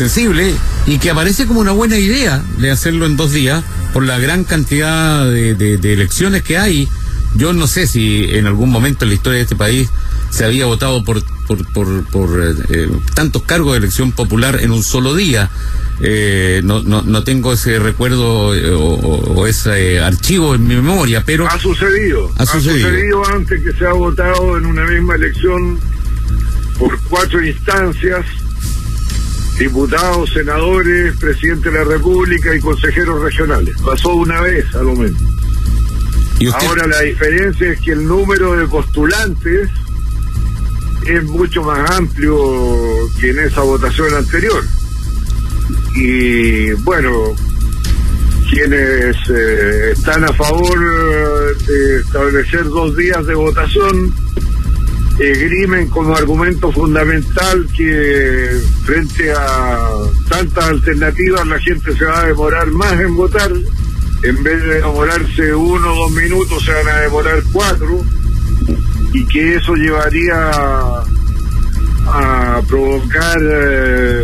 sensible y que aparece como una buena idea de hacerlo en dos días por la gran cantidad de, de elecciones que hay. Yo no sé si en algún momento en la historia de este país se había votado por, por, por, por eh, eh, tantos cargos de elección popular en un solo día. Eh, no, no, no tengo ese recuerdo eh, o, o, ese archivo en mi memoria, pero... Ha sucedido. Ha sucedido. ha sucedido antes que se ha votado en una misma elección por cuatro instancias, diputados, senadores, presidente de la República y consejeros regionales. Pasó una vez a lo menos. Ahora la diferencia es que el número de postulantes es mucho más amplio que en esa votación anterior. Y bueno, quienes eh, están a favor de establecer dos días de votación esgrimen como argumento fundamental que frente a tantas alternativas la gente se va a demorar más en votar, en vez de demorarse uno o dos minutos se van a demorar cuatro y que eso llevaría a provocar eh,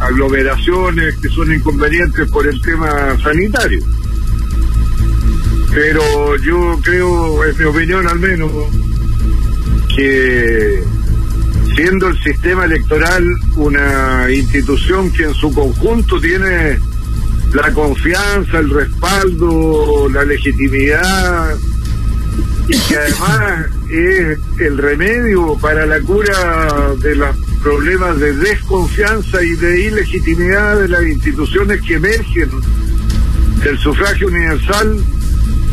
aglomeraciones que son inconvenientes por el tema sanitario. Pero yo creo, es mi opinión al menos, que siendo el sistema electoral una institución que en su conjunto tiene la confianza, el respaldo, la legitimidad y que además es el remedio para la cura de los problemas de desconfianza y de ilegitimidad de las instituciones que emergen del sufragio universal,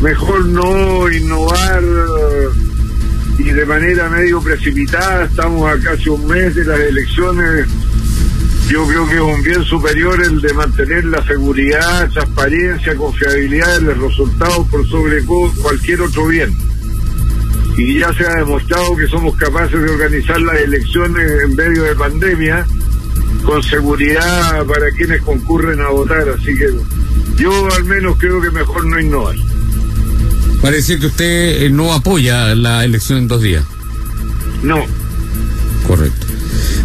mejor no innovar y de manera medio precipitada, estamos a casi un mes de las elecciones, yo creo que es un bien superior el de mantener la seguridad, transparencia, confiabilidad de los resultados por sobre cualquier otro bien y ya se ha demostrado que somos capaces de organizar las elecciones en medio de pandemia con seguridad para quienes concurren a votar. Así que yo al menos creo que mejor no innovar. Parece que usted eh, no apoya la elección en dos días. No. Correcto.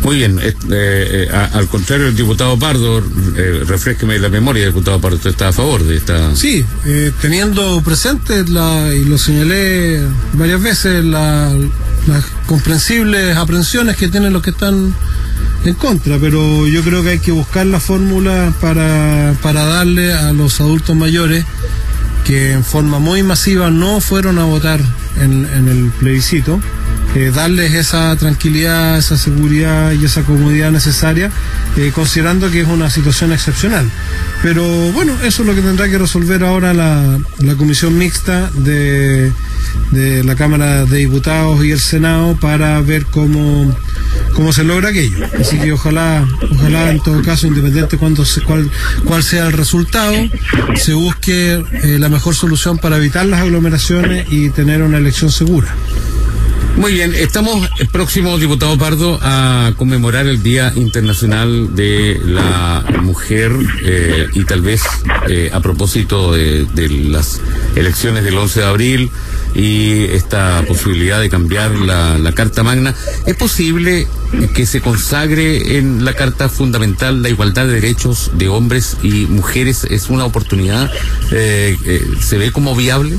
Muy bien, eh, eh, al contrario el diputado Pardo, eh, refresqueme la memoria, diputado Pardo, ¿usted está a favor de esta...? Sí, eh, teniendo presente, la, y lo señalé varias veces, la, las comprensibles aprensiones que tienen los que están en contra, pero yo creo que hay que buscar la fórmula para, para darle a los adultos mayores que en forma muy masiva no fueron a votar en, el plebiscito, eh, darles esa tranquilidad, esa seguridad y esa comodidad necesaria, eh, considerando que es una situación excepcional. Pero bueno, eso es lo que tendrá que resolver ahora la, comisión mixta de la Cámara de Diputados y el Senado para ver cómo, cómo se logra aquello. Así que ojalá, ojalá en todo caso, independiente cuando se, cuál, cuál sea el resultado, se busque eh, la mejor solución para evitar las aglomeraciones y tener una elección segura. Muy bien, estamos próximos, diputado Pardo, a conmemorar el Día Internacional de la Mujer eh, y tal vez eh, a propósito de, de, las elecciones del 11 de abril y esta posibilidad de cambiar la, Carta Magna, ¿es posible que se consagre en la Carta Fundamental la igualdad de derechos de hombres y mujeres? ¿Es una oportunidad? Eh, ¿Se ve como viable?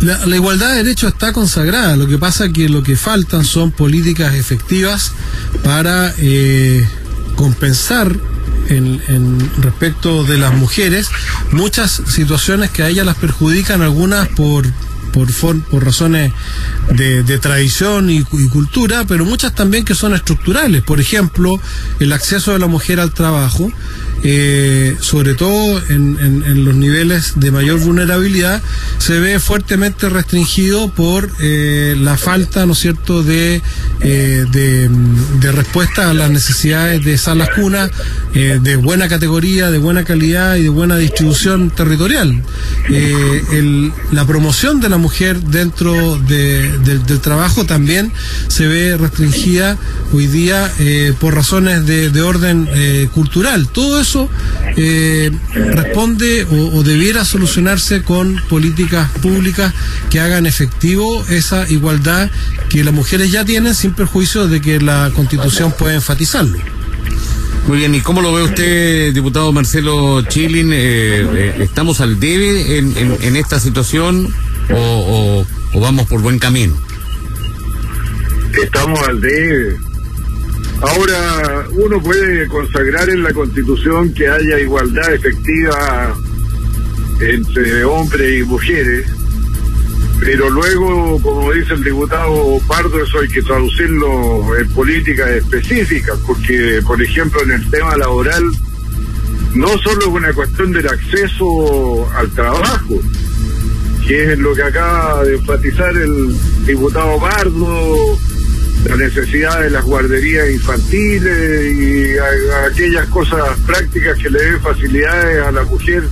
La, la, igualdad de derechos está consagrada, lo que pasa es que lo que faltan son políticas efectivas para eh, compensar en, respecto de las mujeres muchas situaciones que a ellas las perjudican, algunas por por, por razones de, de tradición y, cultura, pero muchas también que son estructurales. Por ejemplo, el acceso de la mujer al trabajo, eh, sobre todo en, los niveles de mayor vulnerabilidad, se ve fuertemente restringido por eh, la falta, ¿no cierto?, de, eh, de, de, respuesta a las necesidades de salas cunas de buena categoría, de buena calidad y de buena distribución territorial. La promoción de la mujer dentro de, de, del trabajo también se ve restringida hoy día por razones de, de orden cultural. Todo eh, responde o, o, debiera solucionarse con políticas públicas que hagan efectivo esa igualdad que las mujeres ya tienen sin perjuicio de que la constitución pueda enfatizarlo. Muy bien, ¿y cómo lo ve usted, diputado Marcelo Chilin? Eh, eh, ¿Estamos al debe en, en, esta situación o, o, vamos por buen camino? Estamos al debe. Ahora, uno puede consagrar en la Constitución que haya igualdad efectiva entre hombres y mujeres, pero luego, como dice el diputado Pardo, eso hay que traducirlo en políticas específicas, porque, por ejemplo, en el tema laboral, no solo es una cuestión del acceso al trabajo, que es lo que acaba de enfatizar el diputado Pardo, la necesidad de las guarderías infantiles y aquellas cosas prácticas que le den facilidades a la mujer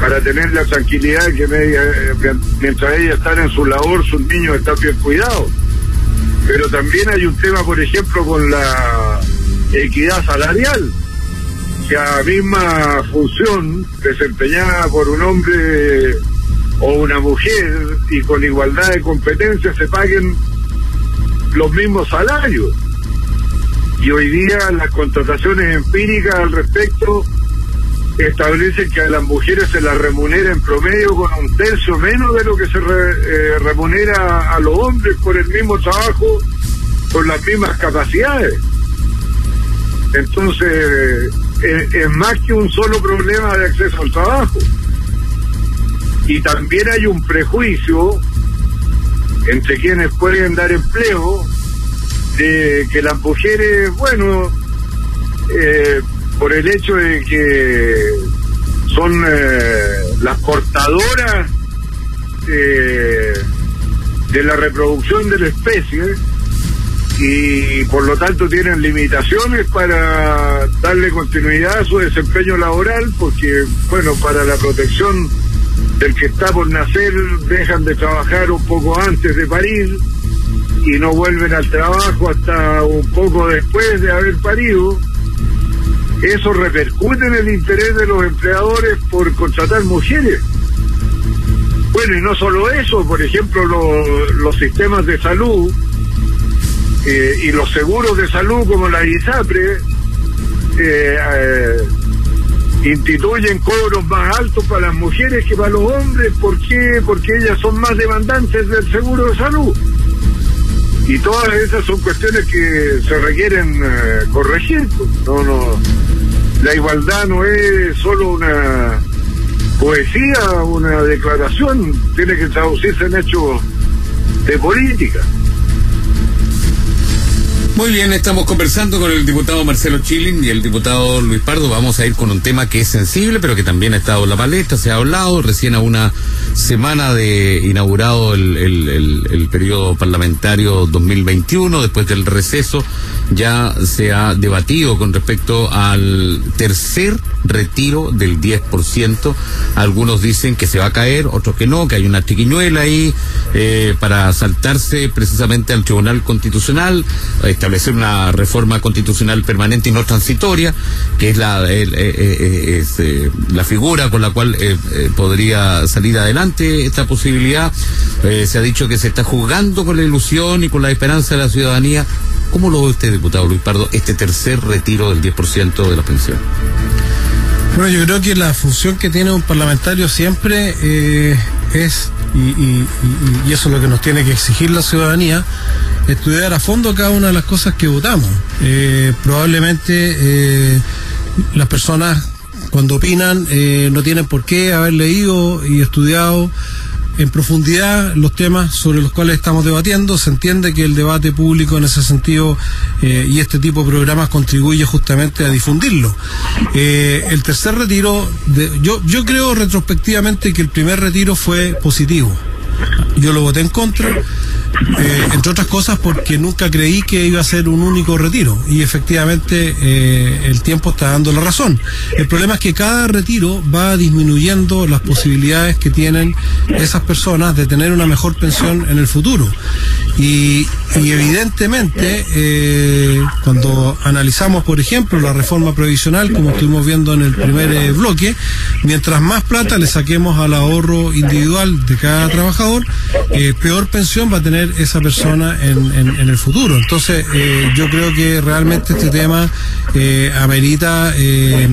para tener la tranquilidad que eh, mientras ella está en su labor, sus niños están bien cuidados. Pero también hay un tema, por ejemplo, con la equidad salarial, que la misma función desempeñada por un hombre o una mujer y con igualdad de competencias se paguen los mismos salarios. Y hoy día las contrataciones empíricas al respecto establecen que a las mujeres se las remunera en promedio con un tercio menos de lo que se eh, remunera a los hombres por el mismo trabajo, con las mismas capacidades. Entonces, eh, es más que un solo problema de acceso al trabajo. Y también hay un prejuicio entre quienes pueden dar empleo de que las mujeres, bueno, eh, por el hecho de que son eh, las portadoras de la reproducción de la especie y por lo tanto tienen limitaciones para darle continuidad a su desempeño laboral porque, bueno, para la protección del que está por nacer dejan de trabajar un poco antes de parir y no vuelven al trabajo hasta un poco después de haber parido eso repercute en el interés de los empleadores por contratar mujeres. Bueno, y no solo eso, por ejemplo, los sistemas de salud eh, y los seguros de salud como la ISAPRE eh, eh, instituyen cobros más altos para las mujeres que para los hombres. ¿Por qué? Porque ellas son más demandantes del seguro de salud. Y todas esas son cuestiones que se requieren corregir. Pues. No, no la igualdad no es solo una poesía, una declaración, tiene que traducirse en hechos de política. Muy bien, estamos conversando con el diputado Marcelo Chilin y el diputado Luis Pardo. Vamos a ir con un tema que es sensible, pero que también ha estado en la palestra, se ha hablado recién a una semana de inaugurado el, el, el, periodo parlamentario 2021, después del receso, ya se ha debatido con respecto al tercer retiro del 10%. Algunos dicen que se va a caer, otros que no, que hay una chiquiñuela ahí eh, para saltarse precisamente al Tribunal Constitucional, establecer una reforma constitucional permanente y no transitoria, que es la, eh, eh, la figura con la cual podría salir adelante esta posibilidad. se ha dicho que se está jugando con la ilusión y con la esperanza de la ciudadanía. ¿Cómo lo ve usted, diputado Luis Pardo, este tercer retiro del 10% de la pensión? Bueno, yo creo que la función que tiene un parlamentario siempre eh, es, y, eso es lo que nos tiene que exigir la ciudadanía, estudiar a fondo cada una de las cosas que votamos. Eh, probablemente eh, las personas cuando opinan no tienen por qué haber leído y estudiado en profundidad los temas sobre los cuales estamos debatiendo. Se entiende que el debate público en ese sentido eh, y este tipo de programas contribuye justamente a difundirlo. Eh, el tercer retiro, yo, yo creo retrospectivamente que el primer retiro fue positivo. Yo lo voté en contra eh, entre otras cosas porque nunca creí que iba a ser un único retiro y efectivamente eh, el tiempo está dando la razón. El problema es que cada retiro va disminuyendo las posibilidades que tienen esas personas de tener una mejor pensión en el futuro. Y, evidentemente, eh, cuando analizamos, por ejemplo, la reforma previsional, como estuvimos viendo en el primer bloque, mientras más plata le saquemos al ahorro individual de cada trabajador, peor pensión va a tener esa persona en, en, el futuro. Entonces, eh, yo creo que realmente este tema eh, amerita eh,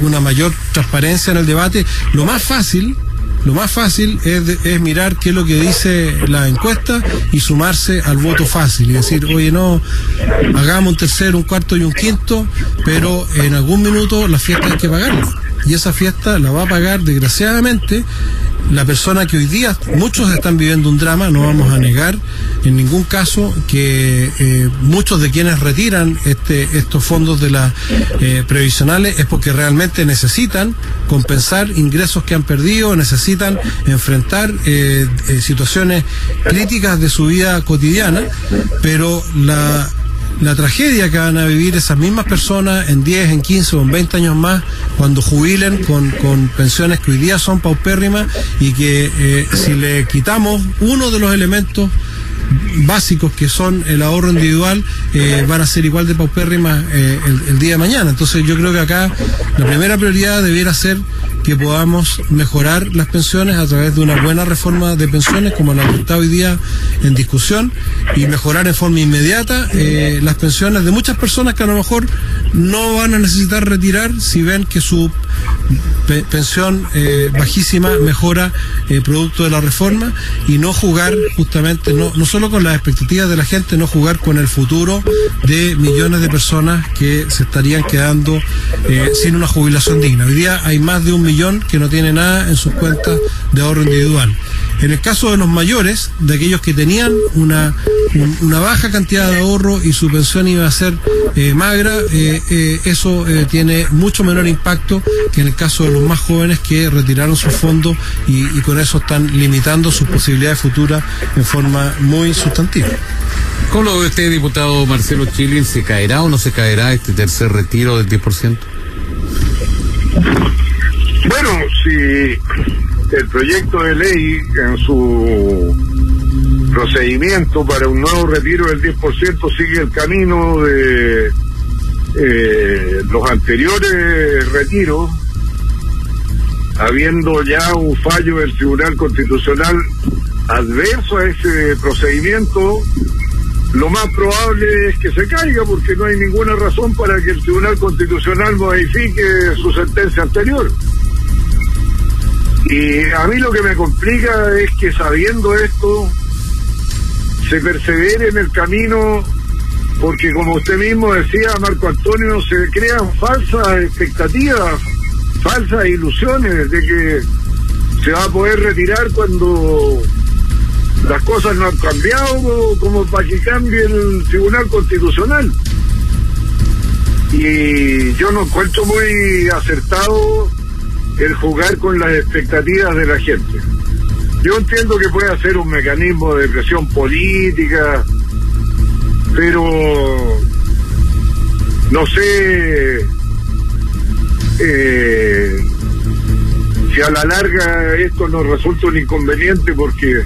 una mayor transparencia en el debate. Lo más fácil lo más fácil es, es, mirar qué es lo que dice la encuesta y sumarse al voto fácil y decir, oye, no, hagamos un tercero, un cuarto y un quinto, pero en algún minuto la fiesta hay que pagarla. Y esa fiesta la va a pagar, desgraciadamente, la persona que hoy día muchos están viviendo un drama, no vamos a negar en ningún caso que eh, muchos de quienes retiran este, estos fondos de las eh, previsionales es porque realmente necesitan compensar ingresos que han perdido, necesitan enfrentar eh, situaciones críticas de su vida cotidiana, pero la la tragedia que van a vivir esas mismas personas en 10, en 15 o en 20 años más cuando jubilen con, con pensiones que hoy día son paupérrimas y que eh, si le quitamos uno de los elementos básicos que son el ahorro individual eh, van a ser igual de paupérrimas eh, el, día de mañana. Entonces yo creo que acá la primera prioridad debiera ser que podamos mejorar las pensiones a través de una buena reforma de pensiones como la que está hoy día en discusión y mejorar en forma inmediata eh, las pensiones de muchas personas que a lo mejor no van a necesitar retirar si ven que su pensión eh, bajísima mejora eh, producto de la reforma y no jugar justamente, no, no solo con las expectativas de la gente, no jugar con el futuro de millones de personas que se estarían quedando eh, sin una jubilación digna. Hoy día hay más de un millón que no tiene nada en sus cuentas de ahorro individual. En el caso de los mayores, de aquellos que tenían una, una baja cantidad de ahorro y su pensión iba a ser eh, magra, eh, eh, eso tiene mucho menor impacto que en el caso de los más jóvenes que retiraron sus fondos y, y con eso están limitando sus posibilidades futuras en forma muy sustantiva. ¿Cómo lo ve usted, diputado Marcelo Chile? ¿Se caerá o no se caerá este tercer retiro del 10%? Bueno, si el proyecto de ley en su procedimiento para un nuevo retiro del 10% sigue el camino de eh, los anteriores retiros, habiendo ya un fallo del Tribunal Constitucional adverso a ese procedimiento, lo más probable es que se caiga porque no hay ninguna razón para que el Tribunal Constitucional modifique su sentencia anterior. Y a mí lo que me complica es que sabiendo esto, se persevere en el camino, porque como usted mismo decía, Marco Antonio, se crean falsas expectativas, falsas ilusiones de que se va a poder retirar cuando las cosas no han cambiado, como para que cambie el Tribunal Constitucional. Y yo no encuentro muy acertado el jugar con las expectativas de la gente. Yo entiendo que puede ser un mecanismo de presión política, pero no sé eh, si a la larga esto nos resulta un inconveniente porque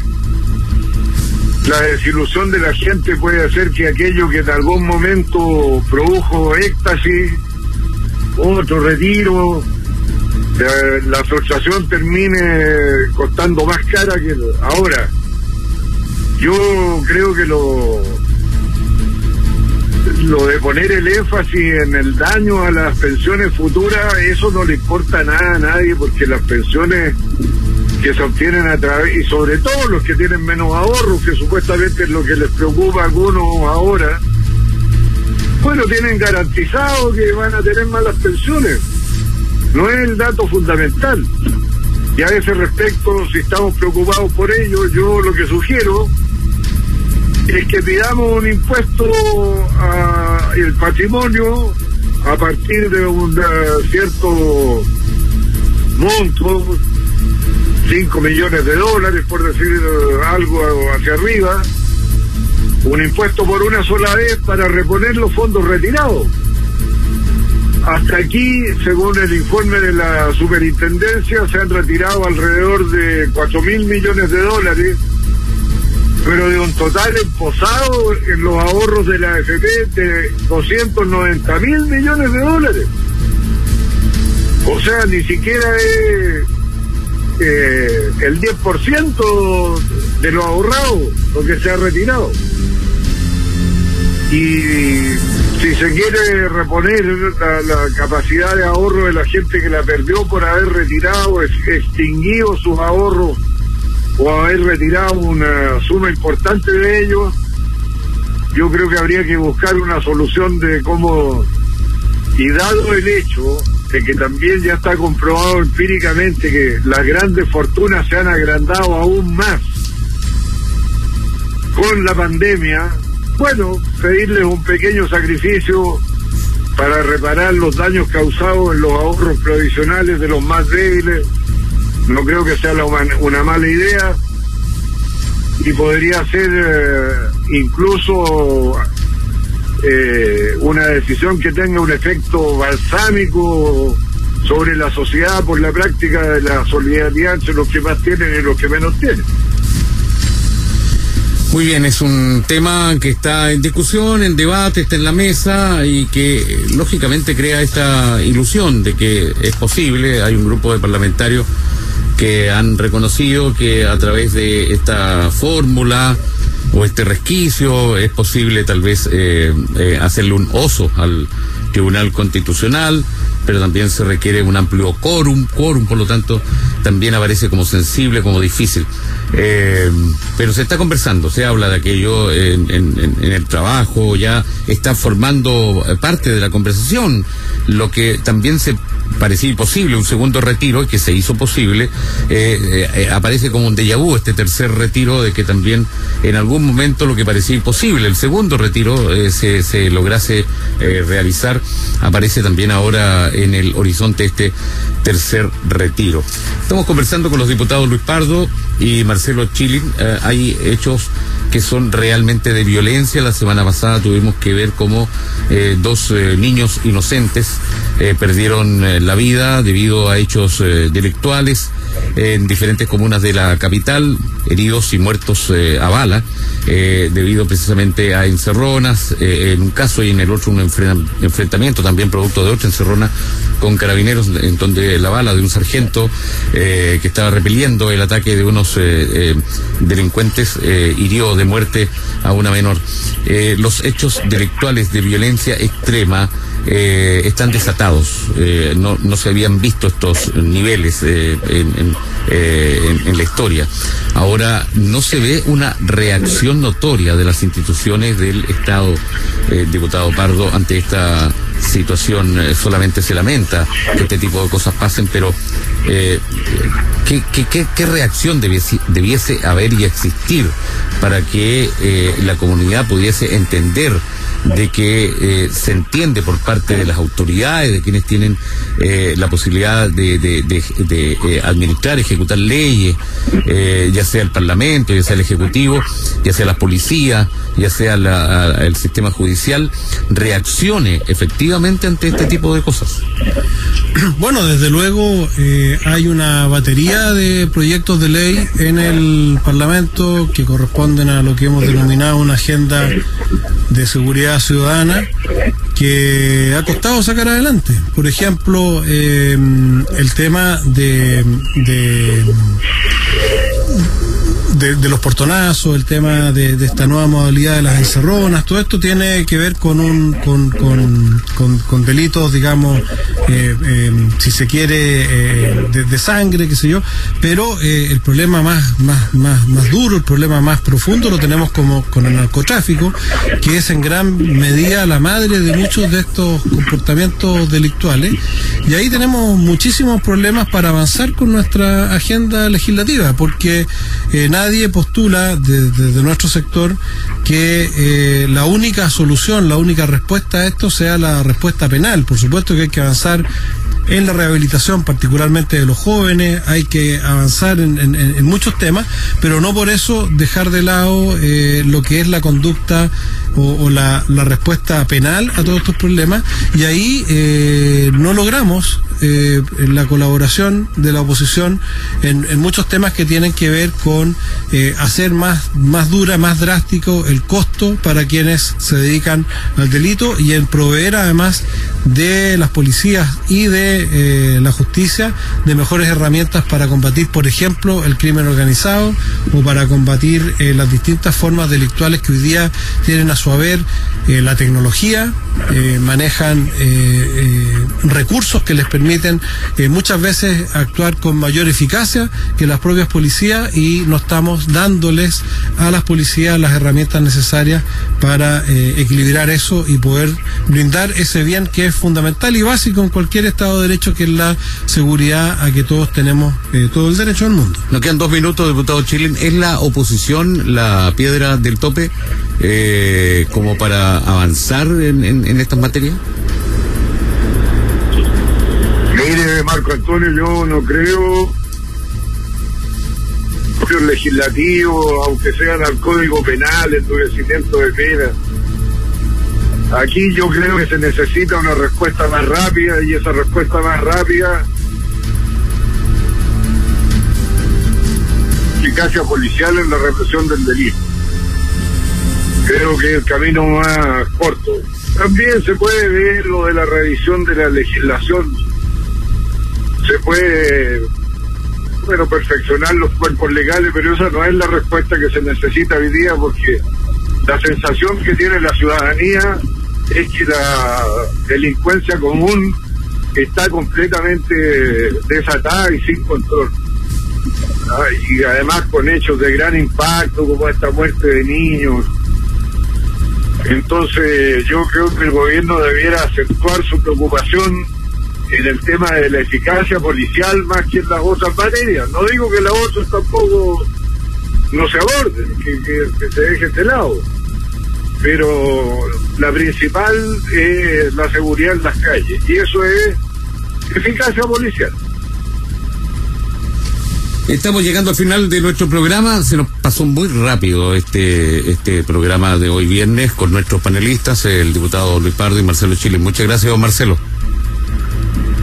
la desilusión de la gente puede hacer que aquello que en algún momento produjo éxtasis, otro retiro, la, frustración termine costando más cara que ahora. Yo creo que lo lo de poner el énfasis en el daño a las pensiones futuras, eso no le importa nada a nadie porque las pensiones que se obtienen a través, y sobre todo los que tienen menos ahorros, que supuestamente es lo que les preocupa a algunos ahora, bueno, tienen garantizado que van a tener malas pensiones no es el dato fundamental. Y a ese respecto, si estamos preocupados por ello, yo lo que sugiero es que pidamos un impuesto al patrimonio a partir de un cierto monto, 5 millones de dólares, por decir algo hacia arriba, un impuesto por una sola vez para reponer los fondos retirados. Hasta aquí, según el informe de la superintendencia, se han retirado alrededor de 4 mil millones de dólares, pero de un total emposado en los ahorros de la AFP de 290 mil millones de dólares. O sea, ni siquiera es eh, el 10% de lo ahorrado, lo que se ha retirado. Y si se quiere reponer la, capacidad de ahorro de la gente que la perdió por haber retirado, extinguido sus ahorros o haber retirado una suma importante de ellos, yo creo que habría que buscar una solución de cómo, y dado el hecho de que también ya está comprobado empíricamente que las grandes fortunas se han agrandado aún más con la pandemia, bueno, pedirles un pequeño sacrificio para reparar los daños causados en los ahorros provisionales de los más débiles. No creo que sea una mala idea y podría ser eh, incluso eh, una decisión que tenga un efecto balsámico sobre la sociedad por la práctica de la solidaridad entre los que más tienen y los que menos tienen. Muy bien, es un tema que está en discusión, en debate, está en la mesa y que lógicamente crea esta ilusión de que es posible. Hay un grupo de parlamentarios que han reconocido que a través de esta fórmula o este resquicio es posible tal vez eh, eh, hacerle un oso al Tribunal Constitucional, pero también se requiere un amplio quórum, quórum, por lo tanto, también aparece como sensible, como difícil. Eh, pero se está conversando, se habla de aquello en, el trabajo, ya está formando parte de la conversación, lo que también se parecía imposible, un segundo retiro que se hizo posible, eh, eh, aparece como un déjà vu este tercer retiro de que también en algún momento lo que parecía imposible, el segundo retiro se, lograse realizar, aparece también ahora en el horizonte este tercer retiro. Estamos conversando con los diputados Luis Pardo y Marcelo Chilin, hay hechos que son realmente de violencia. La semana pasada tuvimos que ver cómo eh, dos eh, niños inocentes eh, perdieron la vida debido a hechos delictuales en diferentes comunas de la capital, heridos y muertos a bala, debido precisamente a encerronas, en un caso y en el otro un enfrentamiento también producto de otra encerrona con carabineros, en donde la bala de un sargento que estaba repeliendo el ataque de unos delincuentes hirió de muerte a una menor. Eh, los hechos delictuales de violencia extrema eh, están desatados. Eh, no, no se habían visto estos niveles en, en, en, la historia. Ahora, no se ve una reacción notoria de las instituciones del Estado, diputado Pardo, ante esta situación. solamente se lamenta que este tipo de cosas pasen, pero ¿qué, qué, qué, reacción debiese, debiese haber y existir para que la comunidad pudiese entender de que eh, se entiende por parte de las autoridades, de quienes tienen eh, la posibilidad de, de, de, eh, administrar, ejecutar leyes, ya sea el Parlamento, ya sea el Ejecutivo, ya sea la policía, ya sea el sistema judicial, reaccione efectivamente ante este tipo de cosas. Bueno, desde luego hay una batería de proyectos de ley en el Parlamento que corresponden a lo que hemos denominado una agenda de seguridad ciudadana que ha costado sacar adelante. Por ejemplo, eh, el tema de, de de, los portonazos, el tema de, esta nueva modalidad de las encerronas, todo esto tiene que ver con un con, con, con, delitos, digamos, eh, eh, si se quiere, eh, de, sangre, qué sé yo, pero el problema más, más, más, más duro, el problema más profundo lo tenemos como con el narcotráfico, que es en gran medida la madre de muchos de estos comportamientos delictuales, y ahí tenemos muchísimos problemas para avanzar con nuestra agenda legislativa, porque nadie nadie postula desde nuestro sector que eh, la única solución, la única respuesta a esto sea la respuesta penal. Por supuesto que hay que avanzar en la rehabilitación, particularmente de los jóvenes, hay que avanzar en, muchos temas, pero no por eso dejar de lado eh, lo que es la conducta o, la, respuesta penal a todos estos problemas, y ahí eh, no logramos eh, la colaboración de la oposición en, muchos temas que tienen que ver con hacer más, más dura, más drástico el costo para quienes se dedican al delito y en proveer además de las policías y de de la justicia de mejores herramientas para combatir, por ejemplo, el crimen organizado o para combatir las distintas formas delictuales que hoy día tienen a su haber la tecnología, manejan recursos que les permiten muchas veces actuar con mayor eficacia que las propias policías y no estamos dándoles a las policías las herramientas necesarias para eh, equilibrar eso y poder brindar ese bien que es fundamental y básico en cualquier Estado de Derecho, que es la seguridad a que todos tenemos eh, todo el derecho del mundo. Nos quedan dos minutos, diputado Chilin. ¿Es la oposición la piedra del tope eh, como para avanzar en estas materias? Mire, Marco Antonio, yo no creo legislativo, aunque sean al Código Penal, endurecimiento de penas. Aquí yo creo que se necesita una respuesta más rápida y esa respuesta más rápida eficacia policial en la represión del delito. Creo que el camino más corto. También se puede ver lo de la revisión de la legislación. Se puede bueno, perfeccionar los cuerpos legales, pero esa no es la respuesta que se necesita hoy día porque la sensación que tiene la ciudadanía es que la delincuencia común está completamente desatada y sin control. Ah, y además con hechos de gran impacto como esta muerte de niños. Entonces yo creo que el gobierno debiera acentuar su preocupación en el tema de la eficacia policial más que en las otras materias. No digo que las otras tampoco no se aborden, que, se dejen de lado, pero la principal es la seguridad en las calles y eso es eficacia policial. Estamos llegando al final de nuestro programa. Se nos pasó muy rápido este este programa de hoy viernes con nuestros panelistas, el diputado Luis Pardo y Marcelo Chile. Muchas gracias, don Marcelo.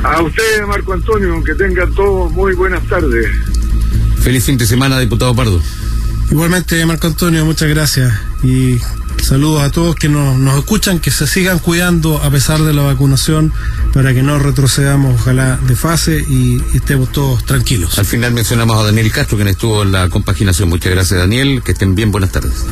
A usted, Marco Antonio, que tengan todos muy buenas tardes. Feliz fin de semana, diputado Pardo. Igualmente, Marco Antonio, muchas gracias. Y saludos a todos que nos, escuchan, que se sigan cuidando a pesar de la vacunación para que no retrocedamos, ojalá, de fase y, y estemos todos tranquilos. Al final mencionamos a Daniel Castro, quien estuvo en la compaginación. Muchas gracias, Daniel. Que estén bien. Buenas tardes.